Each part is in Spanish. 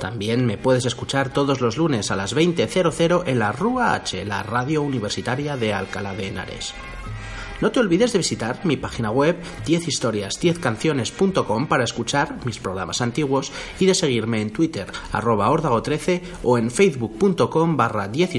También me puedes escuchar todos los lunes a las 20.00 en la Rúa H, la radio universitaria de Alcalá de Henares. No te olvides de visitar mi página web 10historias10canciones.com para escuchar mis programas antiguos y de seguirme en Twitter arroba 13 o en facebook.com barra 10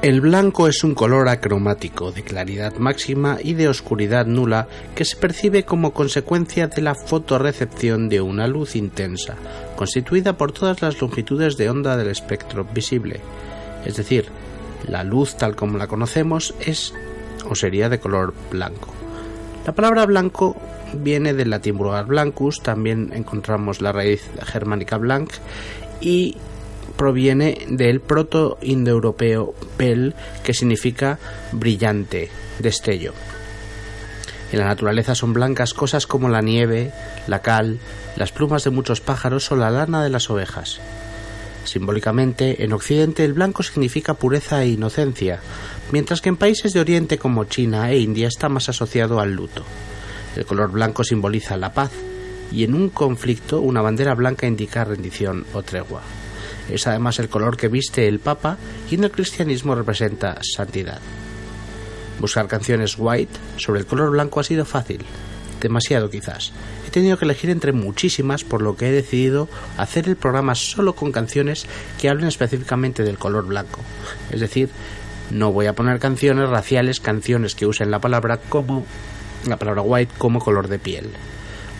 El blanco es un color acromático de claridad máxima y de oscuridad nula que se percibe como consecuencia de la fotorrecepción de una luz intensa, constituida por todas las longitudes de onda del espectro visible. Es decir, la luz tal como la conocemos es o sería de color blanco. La palabra blanco viene del latín vulgar blancus, también encontramos la raíz germánica blanc y proviene del proto-indoeuropeo pel, que significa brillante, destello. En la naturaleza son blancas cosas como la nieve, la cal, las plumas de muchos pájaros o la lana de las ovejas. Simbólicamente, en Occidente el blanco significa pureza e inocencia, mientras que en países de Oriente como China e India está más asociado al luto. El color blanco simboliza la paz, y en un conflicto una bandera blanca indica rendición o tregua. Es además el color que viste el Papa y en el cristianismo representa santidad. Buscar canciones white sobre el color blanco ha sido fácil, demasiado quizás. He tenido que elegir entre muchísimas, por lo que he decidido hacer el programa solo con canciones que hablen específicamente del color blanco. Es decir, no voy a poner canciones raciales, canciones que usen la palabra como la palabra white como color de piel.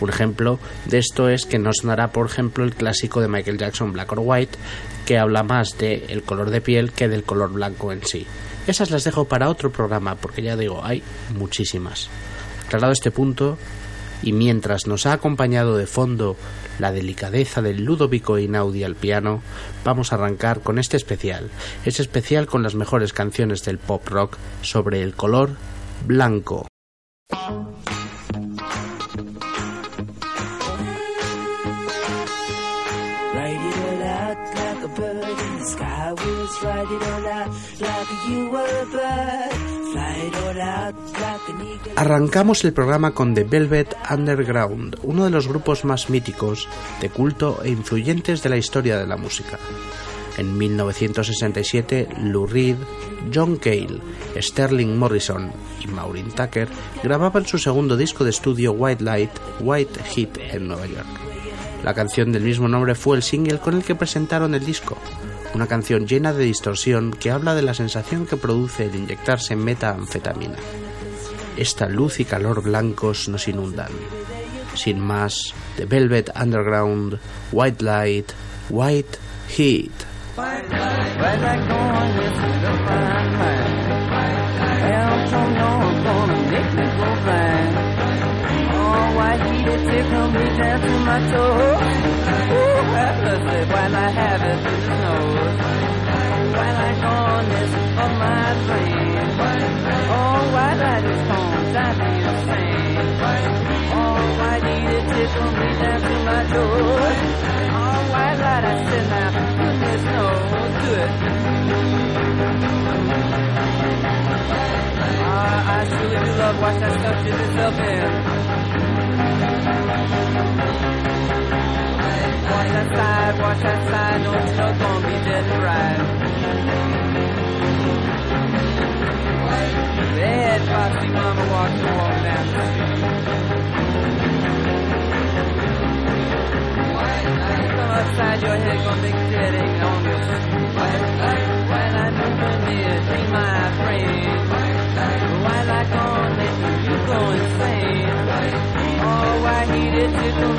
Un ejemplo de esto es que no sonará, por ejemplo, el clásico de Michael Jackson Black or White, que habla más del color de piel que del color blanco en sí. Esas las dejo para otro programa, porque ya digo, hay muchísimas. Aclarado este punto, y mientras nos ha acompañado de fondo la delicadeza del Ludovico Inaudi al piano, vamos a arrancar con este especial. Es especial con las mejores canciones del pop rock sobre el color blanco. Arrancamos el programa con The Velvet Underground, uno de los grupos más míticos, de culto e influyentes de la historia de la música. En 1967, Lou Reed, John Cale, Sterling Morrison y Maureen Tucker grababan su segundo disco de estudio White Light, White Heat en Nueva York. La canción del mismo nombre fue el single con el que presentaron el disco, una canción llena de distorsión que habla de la sensación que produce el inyectarse metanfetamina. Esta luz y calor blancos nos inundan. Sin más, The Velvet Underground, White Light, White Heat. Brain. Oh, white light is home, drive me insane. Oh, white need it tickle me down to my toes. Oh, white light, I said now, goodness knows. it. Ah, I truly do love watch that stuff shit itself in. Watch that side, watch that side, don't you know it's gonna be dead and right. Bad foxy mama walks and walk down the street. Come upside your head, gonna make your head ache on your While I know near, be my friend. While I gone make you go insane. Oh, why he did tickle me down to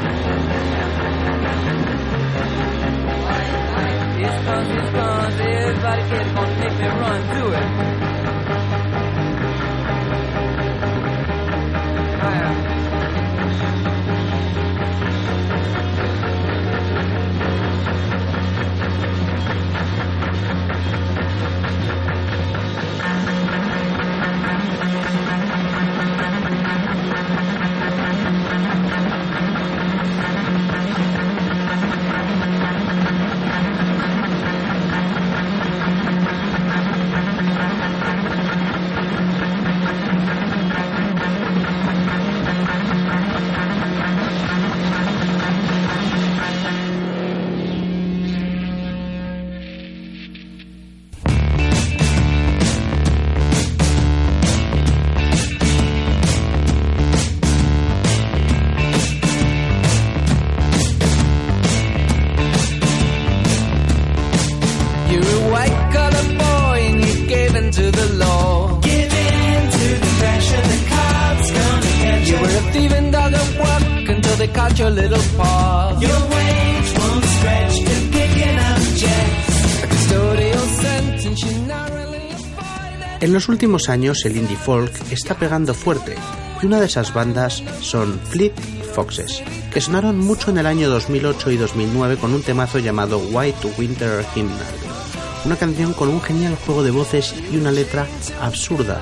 everybody get gonna make me run to it. Little paw. Your wage won't stretch to picking up checks. A custodial sentence you narrowly avoided. En los últimos años el indie folk está pegando fuerte y una de esas bandas son Fleet Foxes, que sonaron mucho en el año 2008 y 2009 con un temazo llamado White Winter Hymnal, una canción con un genial juego de voces y una letra absurda.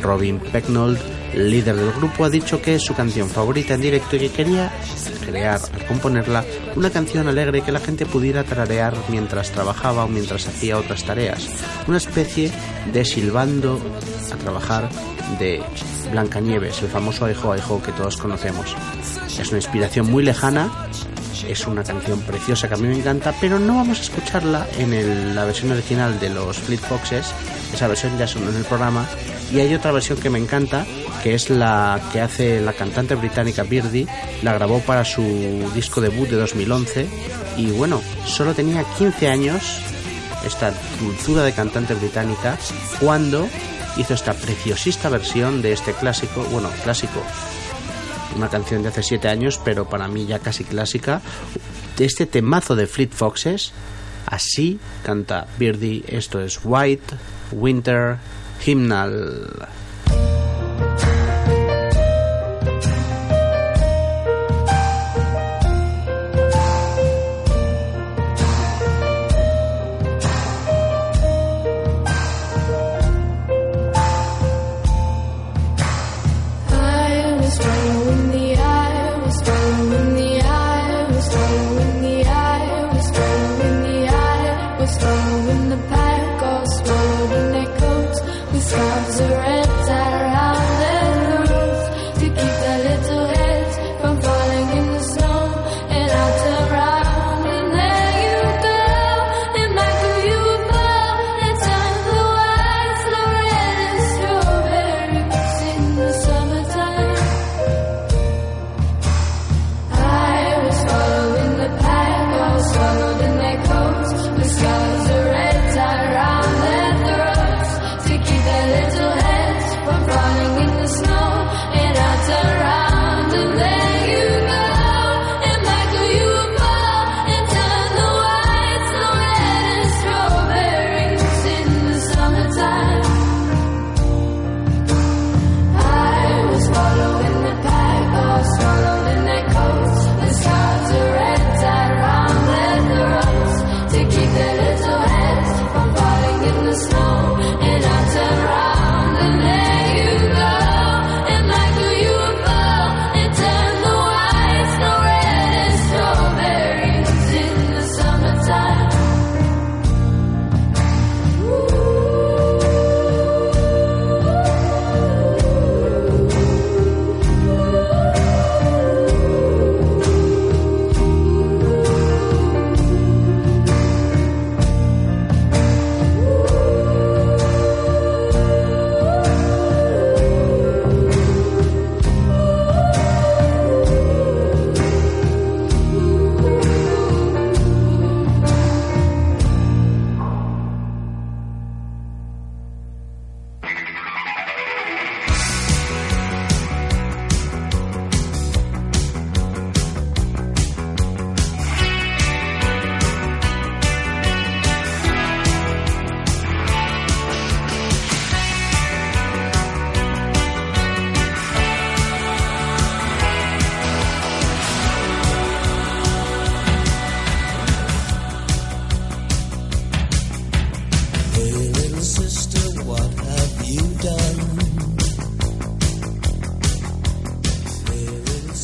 Robin Pecknold, líder del grupo, ha dicho que es su canción favorita en directo y que quería crear, al componerla, una canción alegre que la gente pudiera tararear mientras trabajaba o mientras hacía otras tareas. Una especie de silbando a trabajar de Blancanieves, el famoso Aijo Aijo que todos conocemos. Es una inspiración muy lejana, es una canción preciosa que a mí me encanta, pero no vamos a escucharla en el- la versión original de los Fleet Foxes, esa versión ya sonó en el programa, y hay otra versión que me encanta, que es la que hace la cantante británica Birdie, la grabó para su disco debut de 2011, y bueno, solo tenía 15 años, esta dulzura de cantante británica, cuando hizo esta preciosista versión de este clásico, bueno, clásico, una canción de hace 7 años, pero para mí ya casi clásica, de este temazo de Fleet Foxes, así canta Birdie, esto es White Winter Hymnal.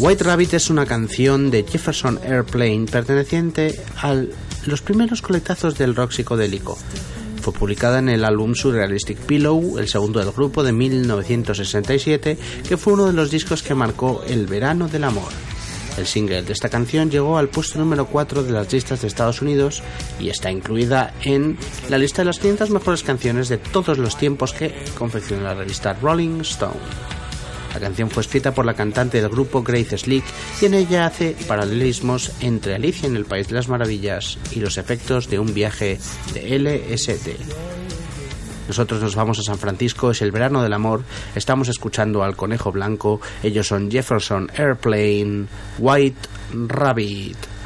White Rabbit es una canción de Jefferson Airplane perteneciente a los primeros coletazos del rock psicodélico. Fue publicada en el álbum Surrealistic Pillow, el segundo del grupo de 1967, que fue uno de los discos que marcó el verano del amor. El single de esta canción llegó al puesto número 4 de las listas de Estados Unidos y está incluida en la lista de las 500 mejores canciones de todos los tiempos que confeccionó la revista Rolling Stone. La canción fue escrita por la cantante del grupo Grace Slick y en ella hace paralelismos entre Alicia en el País de las Maravillas y los efectos de un viaje de LSD. Nosotros nos vamos a San Francisco, es el verano del amor, estamos escuchando al Conejo Blanco, ellos son Jefferson Airplane, White Rabbit.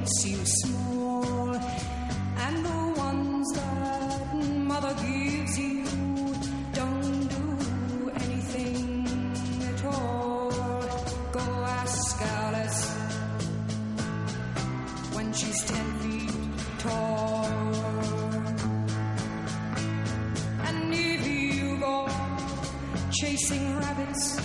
Makes you small. And the ones that mother gives you don't do anything at all. Go ask Alice when she's ten feet tall. And if you go chasing rabbits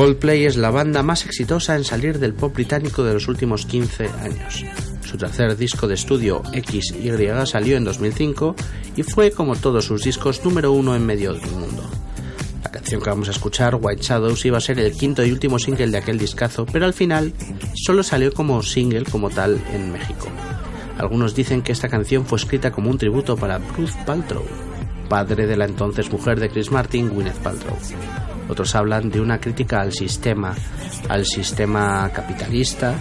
Coldplay es la banda más exitosa en salir del pop británico de los últimos 15 años. Su tercer disco de estudio, XY, salió en 2005 y fue, como todos sus discos, número uno en medio del mundo. La canción que vamos a escuchar, White Shadows, iba a ser el quinto y último single de aquel discazo, pero al final solo salió como single como tal en México. Algunos dicen que esta canción fue escrita como un tributo para Bruce Paltrow, padre de la entonces mujer de Chris Martin, Gwyneth Paltrow. Otros hablan de una crítica al sistema, al sistema capitalista.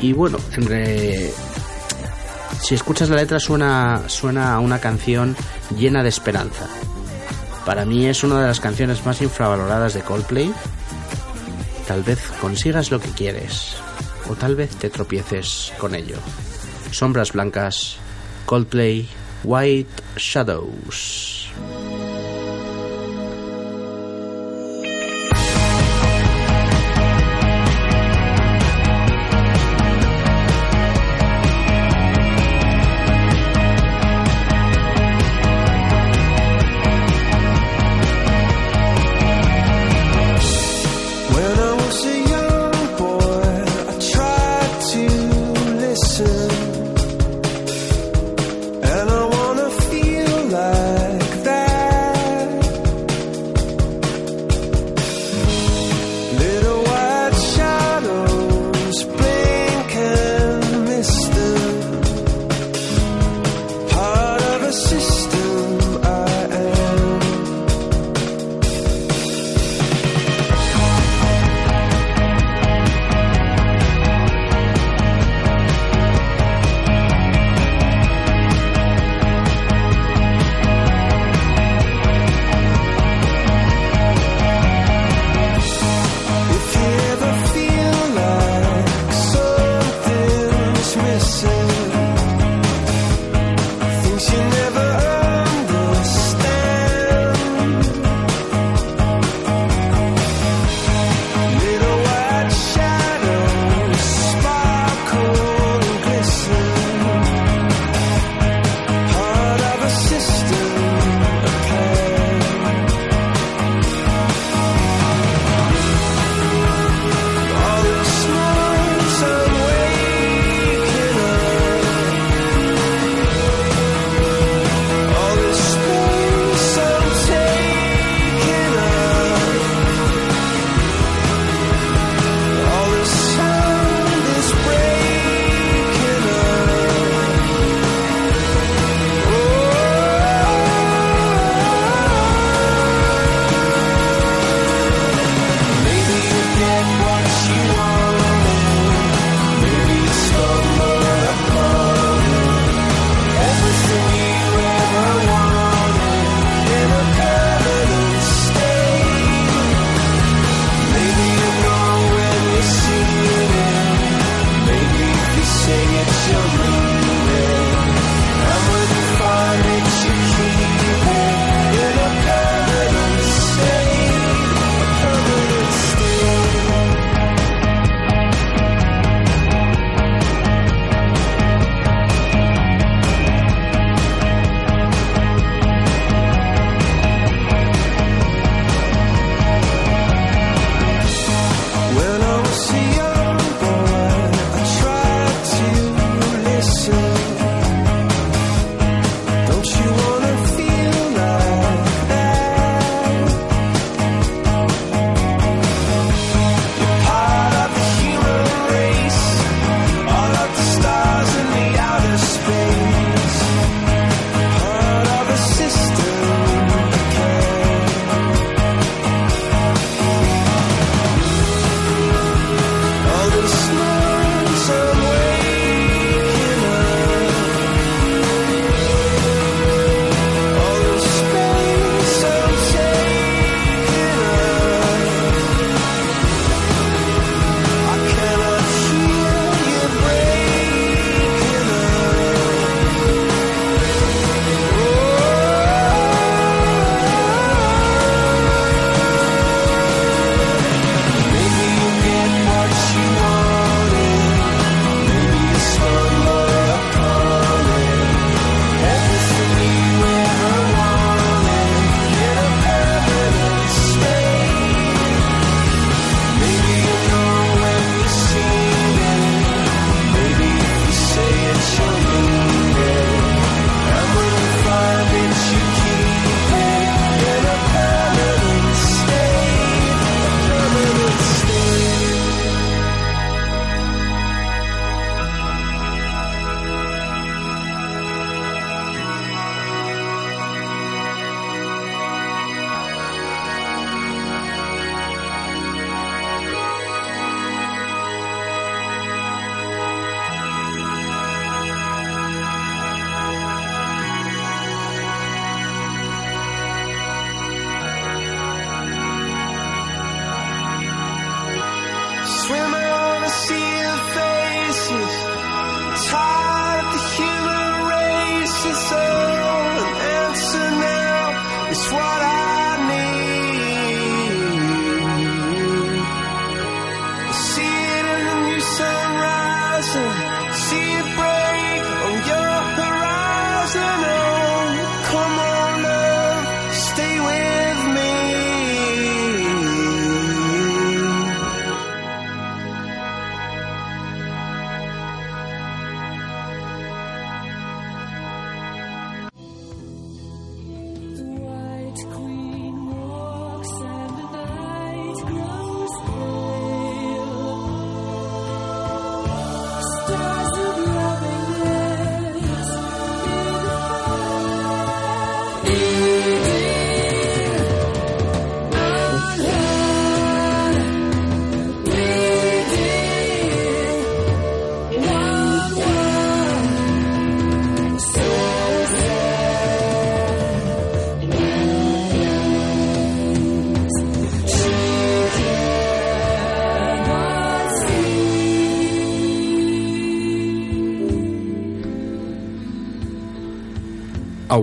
Y bueno, en re- si escuchas la letra suena, suena a una canción llena de esperanza. Para mí es una de las canciones más infravaloradas de Coldplay. Tal vez consigas lo que quieres, o tal vez te tropieces con ello. Sombras blancas, Coldplay, White Shadows.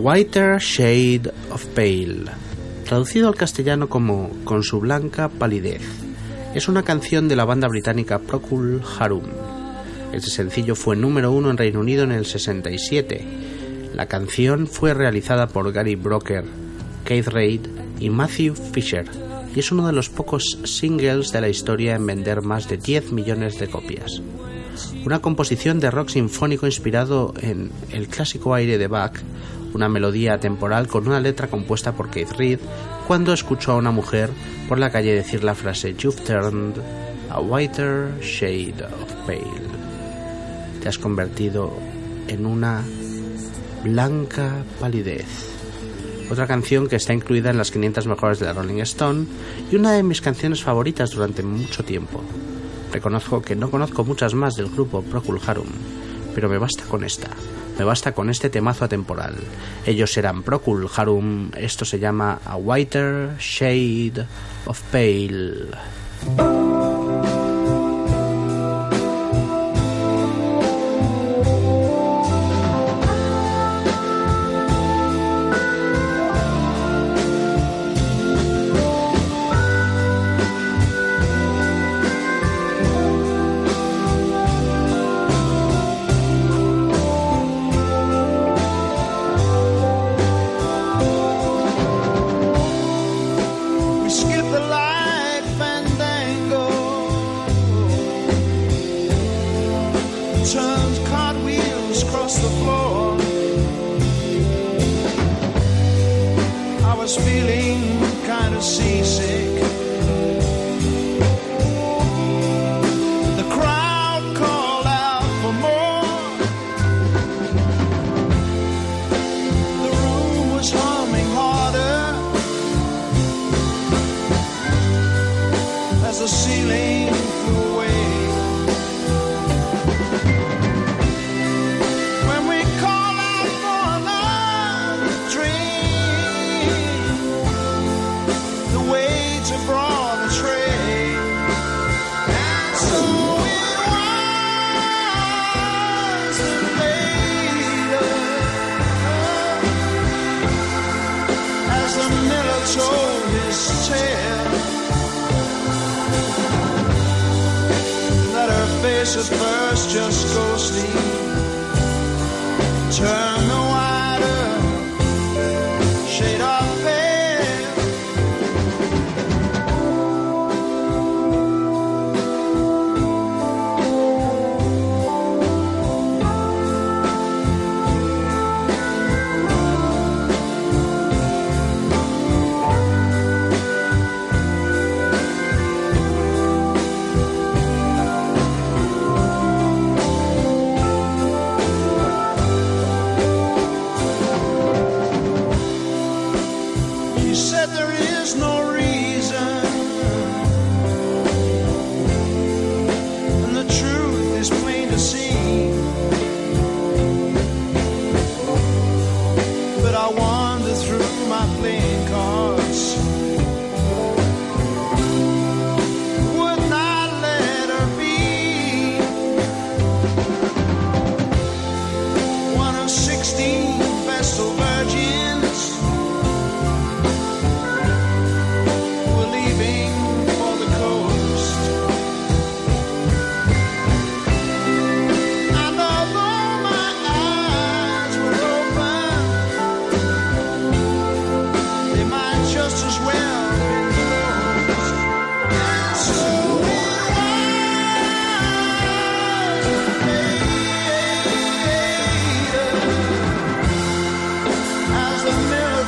Whiter Shade of Pale, traducido al castellano como Con su blanca palidez. Es una canción de la banda británica Procol Harum. Este sencillo fue número uno en Reino Unido en el 67. La canción fue realizada por Gary Broker, Keith Reid y Matthew Fisher y es uno de los pocos singles de la historia en vender más de 10 millones de copias. Una composición de rock sinfónico inspirado en el clásico aire de Bach, una melodía atemporal con una letra compuesta por Keith Reid cuando escuchó a una mujer por la calle decir la frase You've turned a whiter shade of pale. Te has convertido en una blanca palidez. Otra canción que está incluida en las 500 mejores de la Rolling Stone y una de mis canciones favoritas durante mucho tiempo. Reconozco que no conozco muchas más del grupo Procol Harum, pero me basta con esta. Me basta con este temazo atemporal. Ellos serán Procol Harum, esto se llama A Whiter Shade of Pale. At first, just go sleep. Turn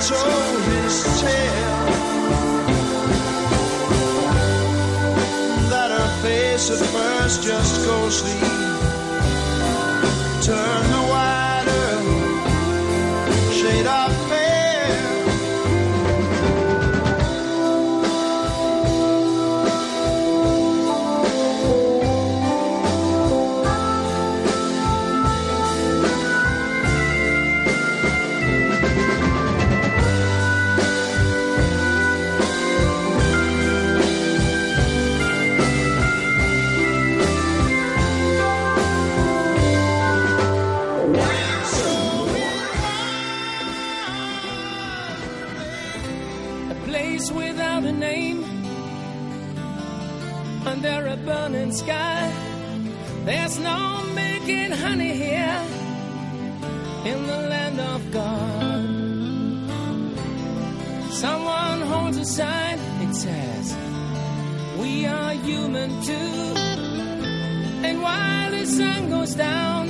told his tale that her face at first just ghostly turned away. Sky. There's no making honey here in the land of God. Someone holds a sign, it says, We are human too. And while the sun goes down,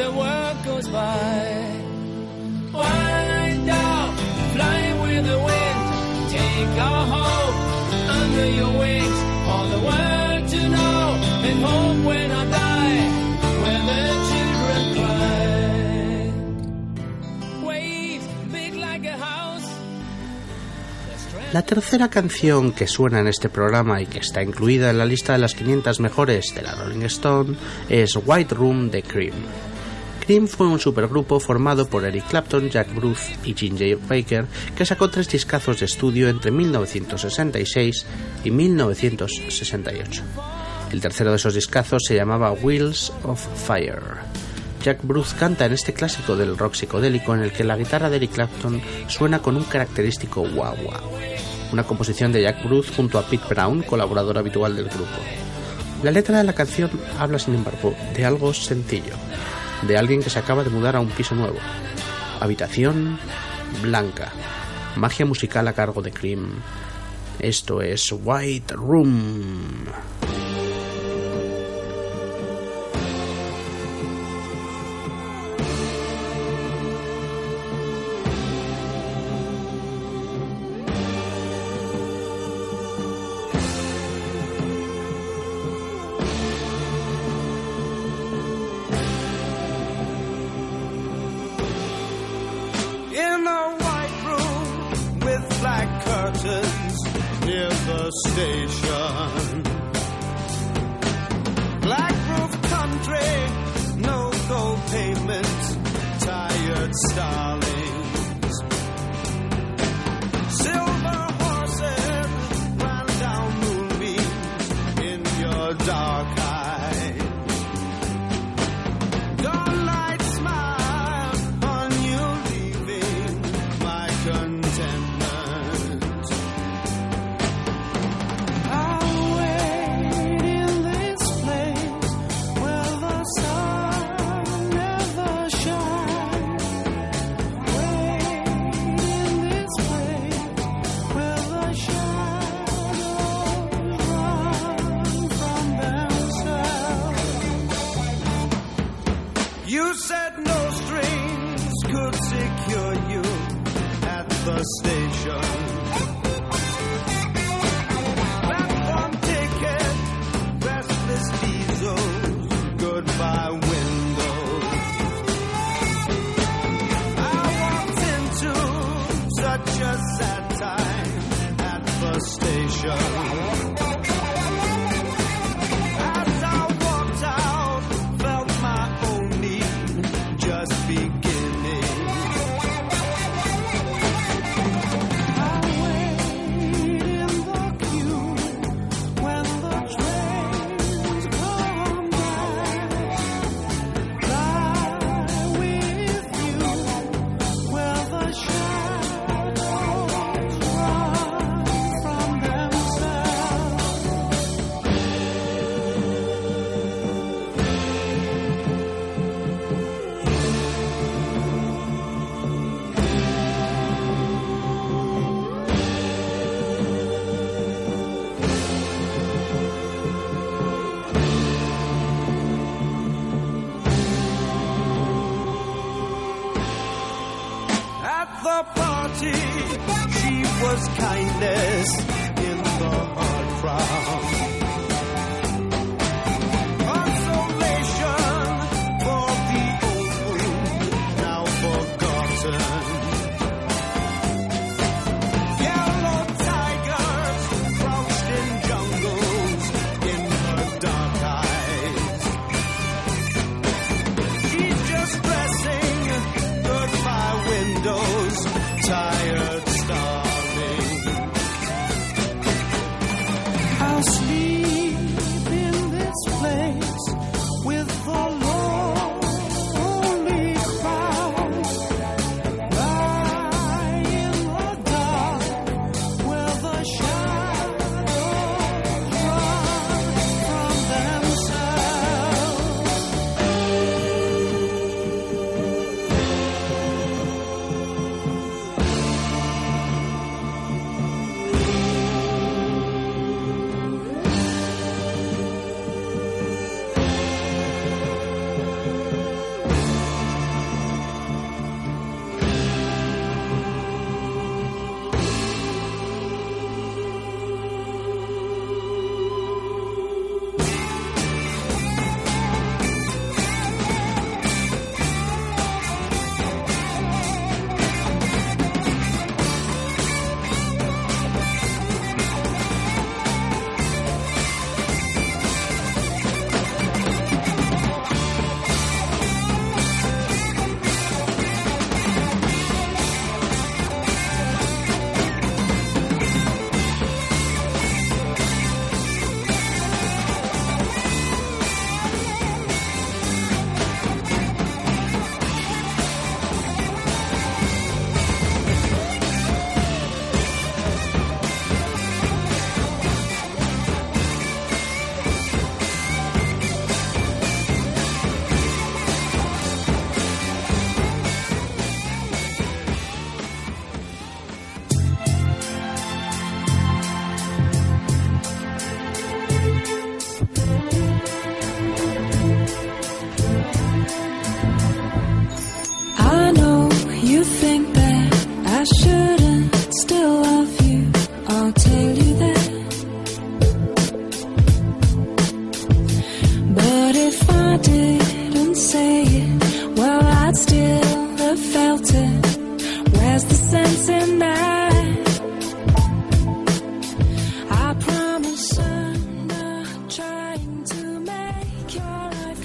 the world goes by. White dove, fly with the wind. Take our hope under your wings for the world La tercera canción que suena en este programa y que está incluida en la lista de las 500 mejores de la Rolling Stone es White Room de Cream. Cream fue un supergrupo formado por Eric Clapton, Jack Bruce y Ginger Baker que sacó tres discazos de estudio entre 1966 y 1968. El tercero de esos discazos se llamaba Wheels of Fire. Jack Bruce canta en este clásico del rock psicodélico en el que la guitarra de Eric Clapton suena con un característico wah wah. Una composición de Jack Bruce junto a Pete Brown, colaborador habitual del grupo. La letra de la canción habla, sin embargo, de algo sencillo, de alguien que se acaba de mudar a un piso nuevo. Habitación blanca. Magia musical a cargo de Cream. Esto es White Room.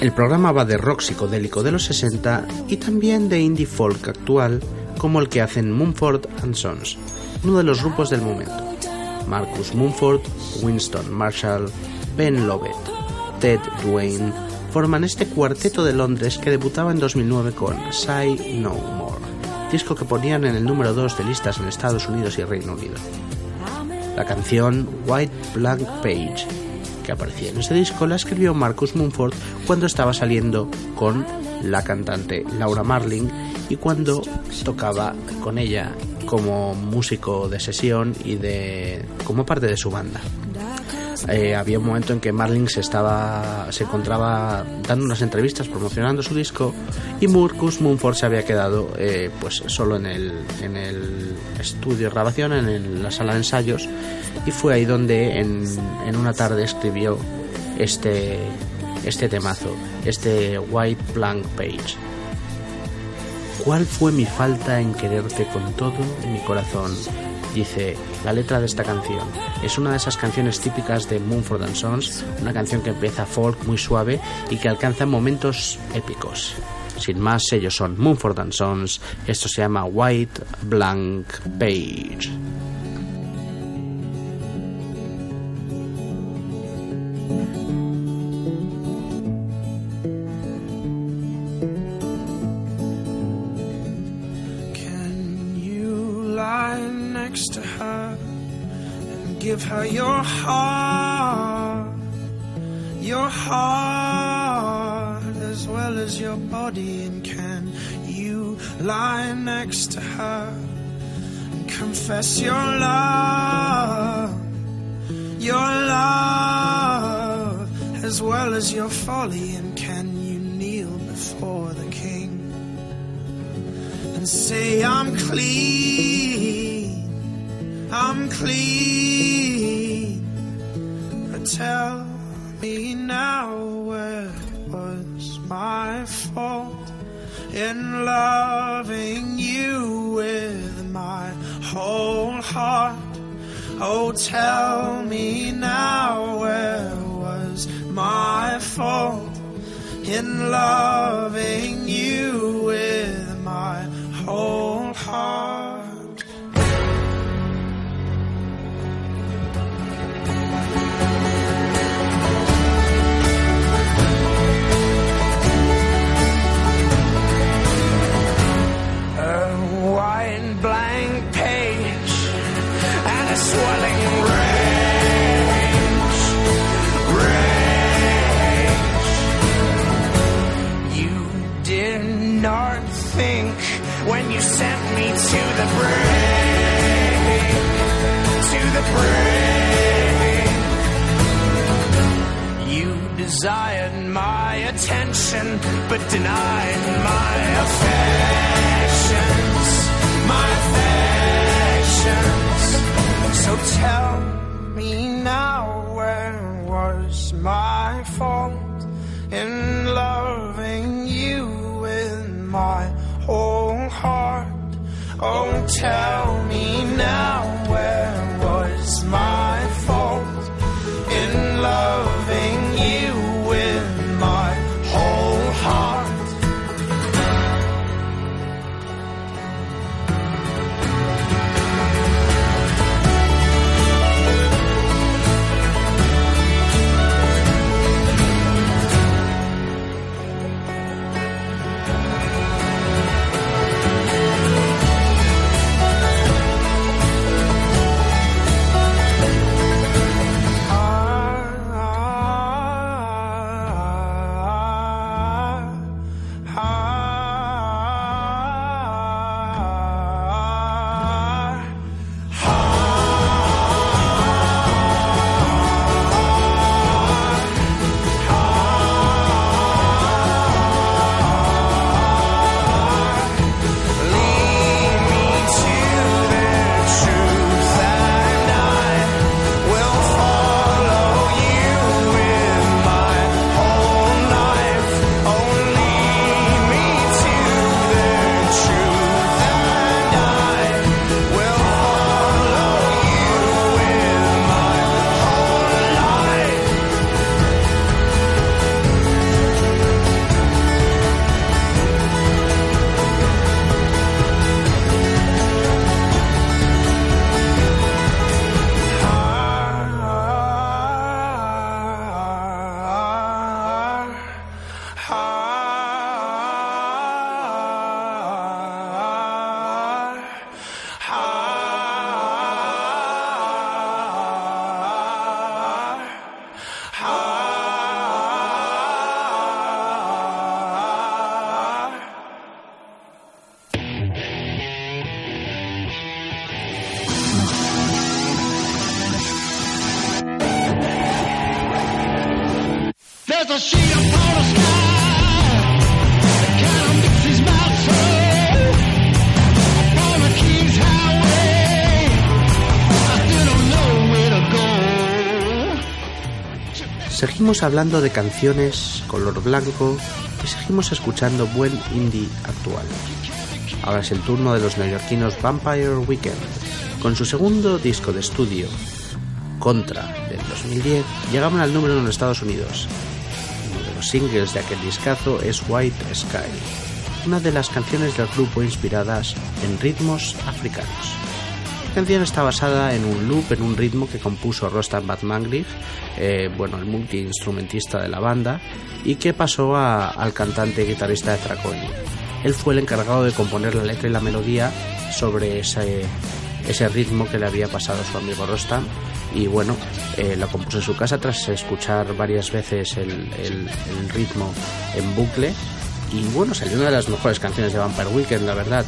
El programa va de rock psicodélico de los 60 y también de indie folk actual, como el que hacen Mumford and Sons, uno de los grupos del momento. Marcus Mumford, Winston Marshall, Ben Lovett, Ted Duane forman este cuarteto de Londres que debutaba en 2009 con Say No More, disco que ponían en el número 2 de listas en Estados Unidos y Reino Unido. La canción White Blank Page, que aparecía en este disco, la escribió Marcus Mumford cuando estaba saliendo con la cantante Laura Marling y cuando tocaba con ella como músico de sesión y de como parte de su banda. Eh, había un momento en que Marling se estaba se encontraba dando unas entrevistas promocionando su disco y Marcus Mumford se había quedado eh, pues solo en el, en el estudio de grabación en la sala de ensayos y fue ahí donde en, en una tarde escribió este este temazo este White Blank Page ¿Cuál fue mi falta en quererte con todo mi corazón? Dice la letra de esta canción. Es una de esas canciones típicas de Mumford and Sons, una canción que empieza folk muy suave y que alcanza momentos épicos. Sin más, ellos son Mumford and Sons. Esto se llama White Blank Page. Give her your heart? Your heart as well as your body. And can you lie next to her and confess your love? Your love as well as your folly. And can you kneel before the king? and say I'm clean, I'm clean. But tell me now where was my fault in loving you with my whole heart? Oh, tell me now where was my fault in loving you with my whole desired my attention, but denied my affections, my affections. So tell me now, where was my fault in loving you with my whole heart? Oh, tell me Seguimos hablando de canciones color blanco y seguimos escuchando buen indie actual. Ahora es el turno de los neoyorquinos Vampire Weekend. Con su segundo disco de estudio, Contra, del 2010, llegaban al número uno en los Estados Unidos. Uno de los singles de aquel discazo es White Sky, una de las canciones del grupo inspiradas en ritmos africanos. Canción está basada en un loop, en un ritmo que compuso Rostam Batmanglich, eh, bueno, el multiinstrumentista de la banda, y que pasó al cantante y guitarrista de Traconi. Él fue el encargado de componer la letra y la melodía sobre ese, ritmo que le había pasado a su amigo Rostam, y bueno, eh, la compuso en su casa tras escuchar varias veces el- el ritmo en bucle, y bueno, salió una de las mejores canciones de Vampire Weekend, la verdad.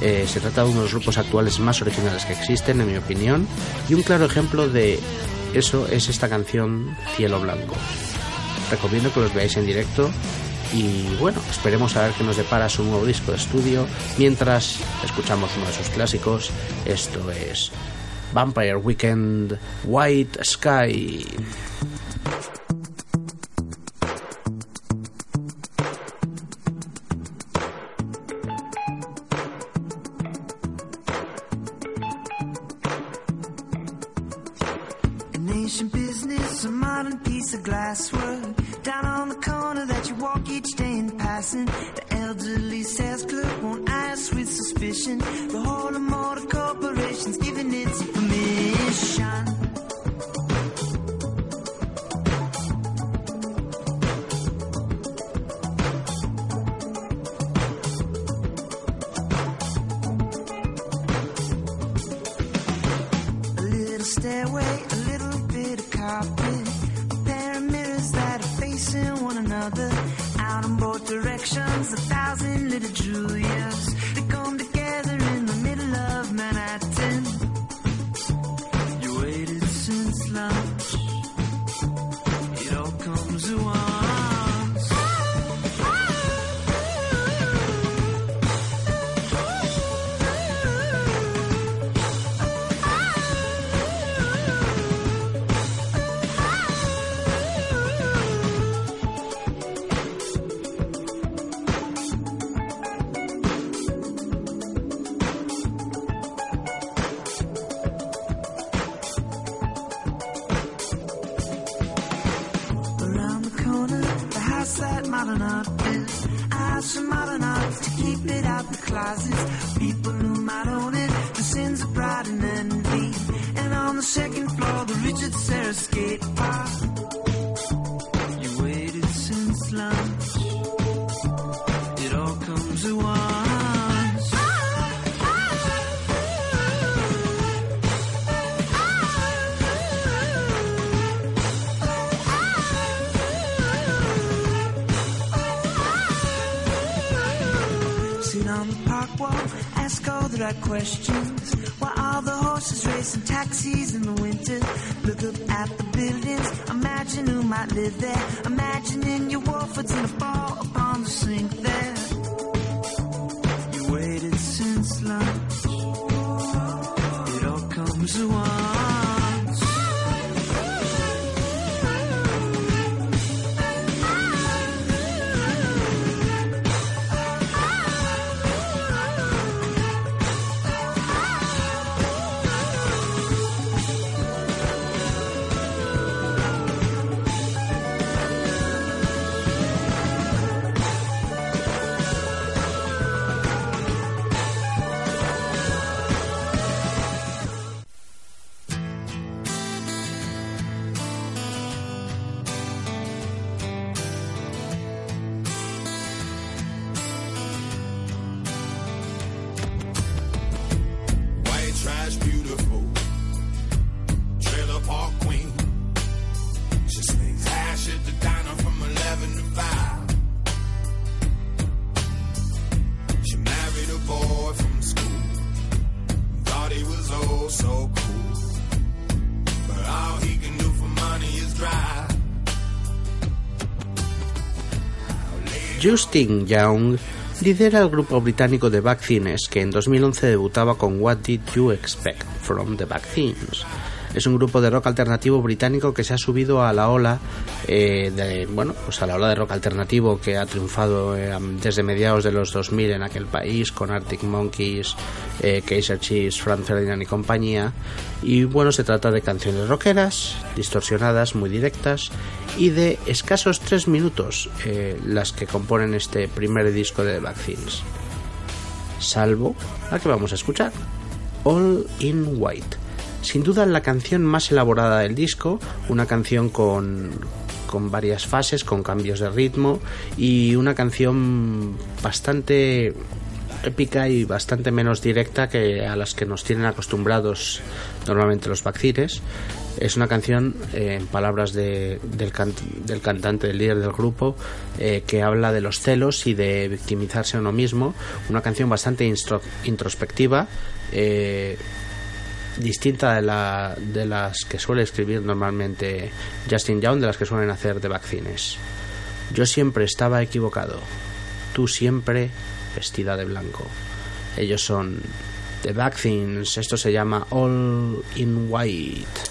Eh, se trata de uno de los grupos actuales más originales que existen, en mi opinión, y un claro ejemplo de eso es esta canción Cielo Blanco. Recomiendo que los veáis en directo y bueno, esperemos a ver qué nos depara su nuevo disco de estudio mientras escuchamos uno de sus clásicos. Esto es Vampire Weekend White Sky. Of. Down on the corner that you walk each day in passing. The elderly sales clerk won't ask with suspicion. The whole of motor corporations giving its permission. A little stairway, a little bit of carpet, a thousand little Julias. Questions. While all the horses racing taxis in the winter. Look up at the buildings, imagine who might live there. Justin Young lidera el grupo británico de Vaccines que en 2011 debutaba con What Did You Expect from the Vaccines. Es un grupo de rock alternativo británico que se ha subido a la ola eh, de, bueno, pues a la ola de rock alternativo que ha triunfado eh, desde mediados de los 2000 en aquel país con Arctic Monkeys, eh, Kaiser Chiefs, Franz Ferdinand y compañía. Y bueno, se trata de canciones rockeras, distorsionadas, muy directas y de escasos tres minutos eh, las que componen este primer disco de The Vaccines. Salvo la que vamos a escuchar, All in White. Sin duda la canción más elaborada del disco, una canción con, con varias fases, con cambios de ritmo y una canción bastante épica y bastante menos directa que a las que nos tienen acostumbrados normalmente los vaccines. Es una canción, eh, en palabras de- del, del cantante, del líder del grupo, eh, que habla de los celos y de victimizarse a uno mismo. Una canción bastante introspectiva, eh, distinta de, la, de las que suele escribir normalmente Justin Young, de las que suelen hacer de vaccines. Yo siempre estaba equivocado. Tú siempre vestida de blanco. Ellos son The Vaccines. Esto se llama All in White.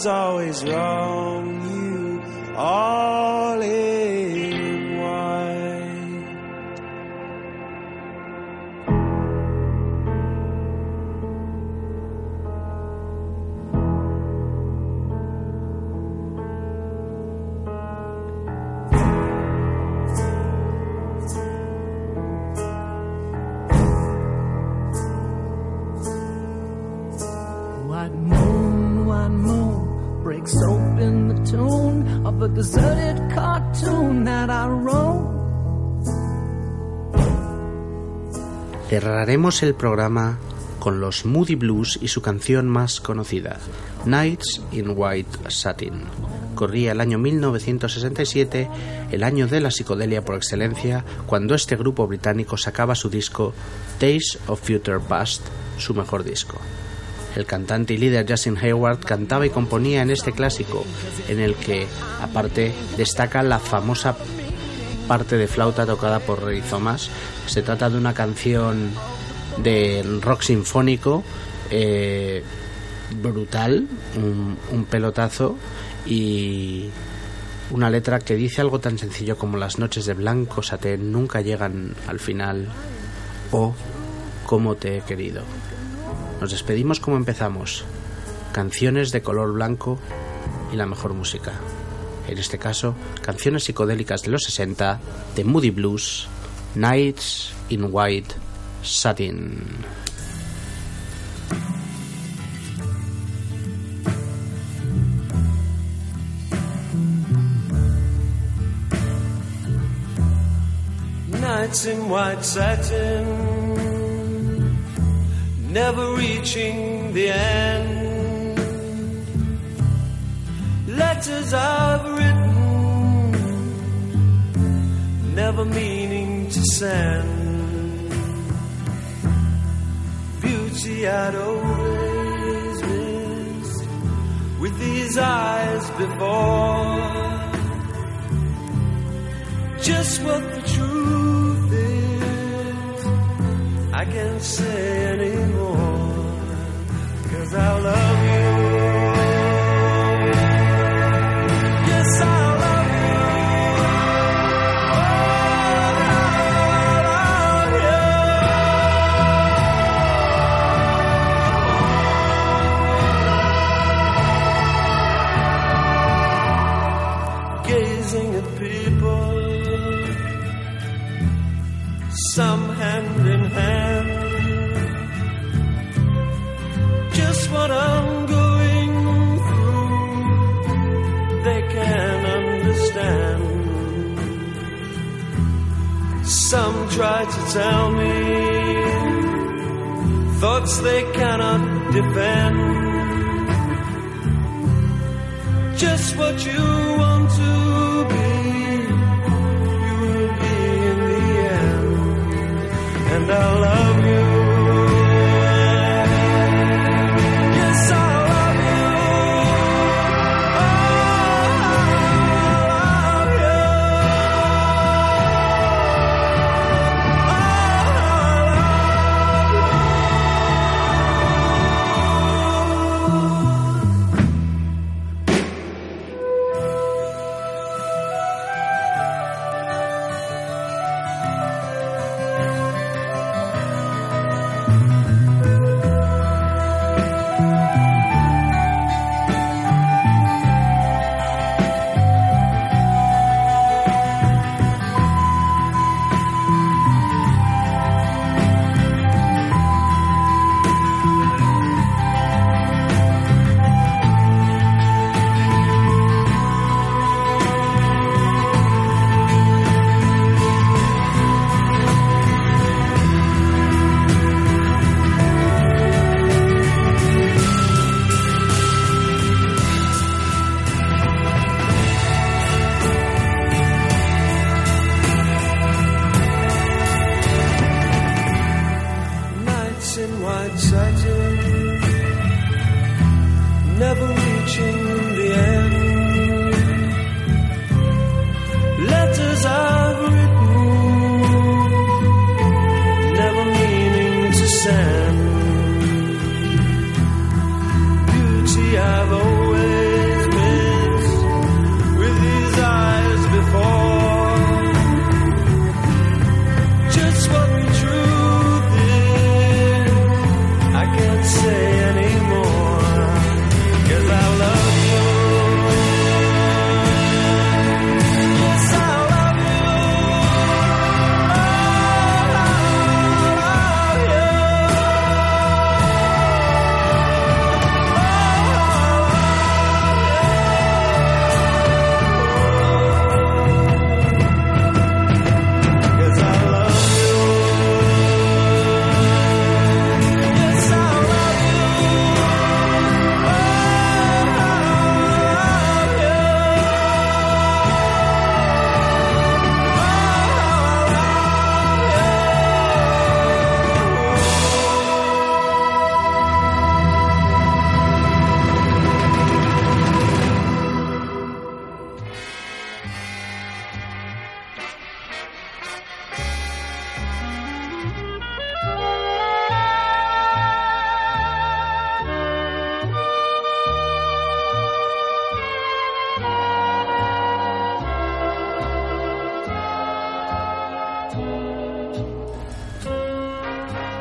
Was always wrong, you all Cerraremos el programa con los Moody Blues y su canción más conocida, Nights in White Satin. Corría el año 1967, el año de la psicodelia por excelencia, cuando este grupo británico sacaba su disco Days of Future Past, su mejor disco. El cantante y líder Justin Hayward cantaba y componía en este clásico, en el que, aparte, destaca la famosa parte de flauta tocada por Ray Thomas. Se trata de una canción de rock sinfónico eh, brutal, un, un pelotazo y una letra que dice algo tan sencillo como las noches de blanco satén nunca llegan al final o cómo te he querido. Nos despedimos como empezamos, canciones de color blanco y la mejor música. En este caso, canciones psicodélicas de los 60 de Moody Blues, Nights in White Satin. Nights in white satin, never reaching the end. Letters I've written, never meaning to send. Beauty I'd always missed with these eyes before just what the truth is. I can't say anymore, cause I love you. Tell me thoughts they cannot defend. Just what you want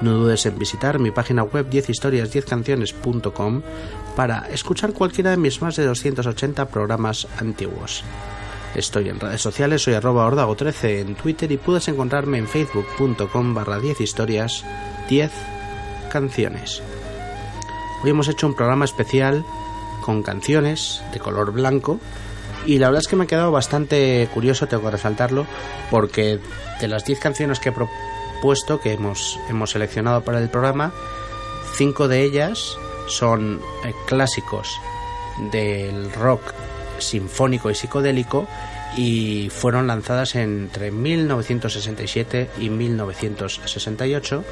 No dudes en visitar mi página web 10historias10canciones.com para escuchar cualquiera de mis más de 280 programas antiguos. Estoy en redes sociales, soy arroba ordago13 en Twitter y puedes encontrarme en facebook.com barra 10 historias 10 canciones. Hoy hemos hecho un programa especial con canciones de color blanco y la verdad es que me ha quedado bastante curioso, tengo que resaltarlo, porque de las 10 canciones que he propuesto, que hemos, hemos seleccionado para el programa, 5 de ellas son eh, clásicos del rock sinfónico y psicodélico y fueron lanzadas entre 1967 y 1968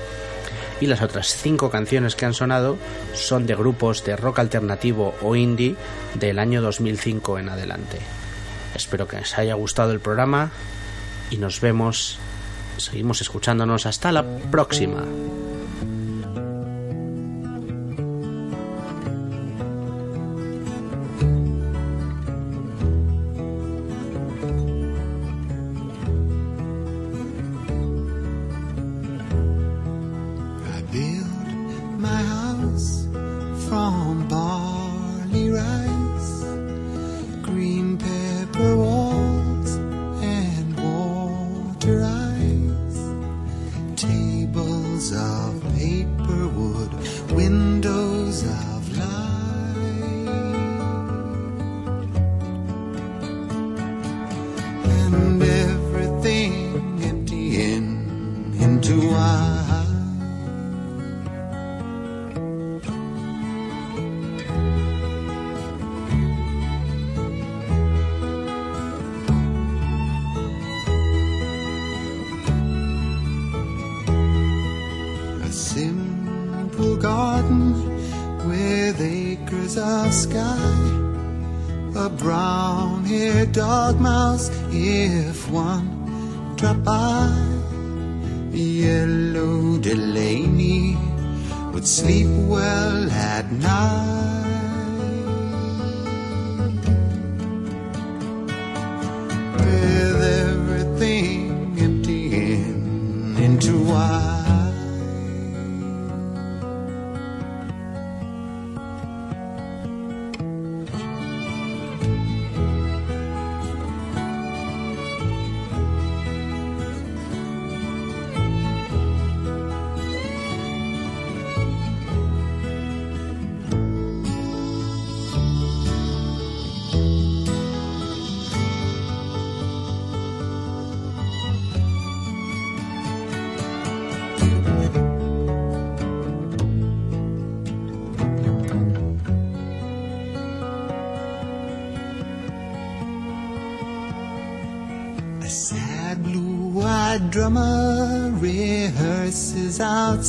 y las otras cinco canciones que han sonado son de grupos de rock alternativo o indie del año 2005 en adelante. Espero que os haya gustado el programa y nos vemos, seguimos escuchándonos hasta la próxima.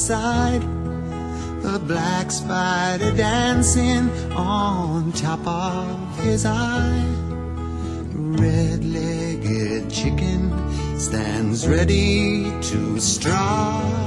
Outside. A black spider dancing on top of his eye. Red-legged chicken stands ready to strike.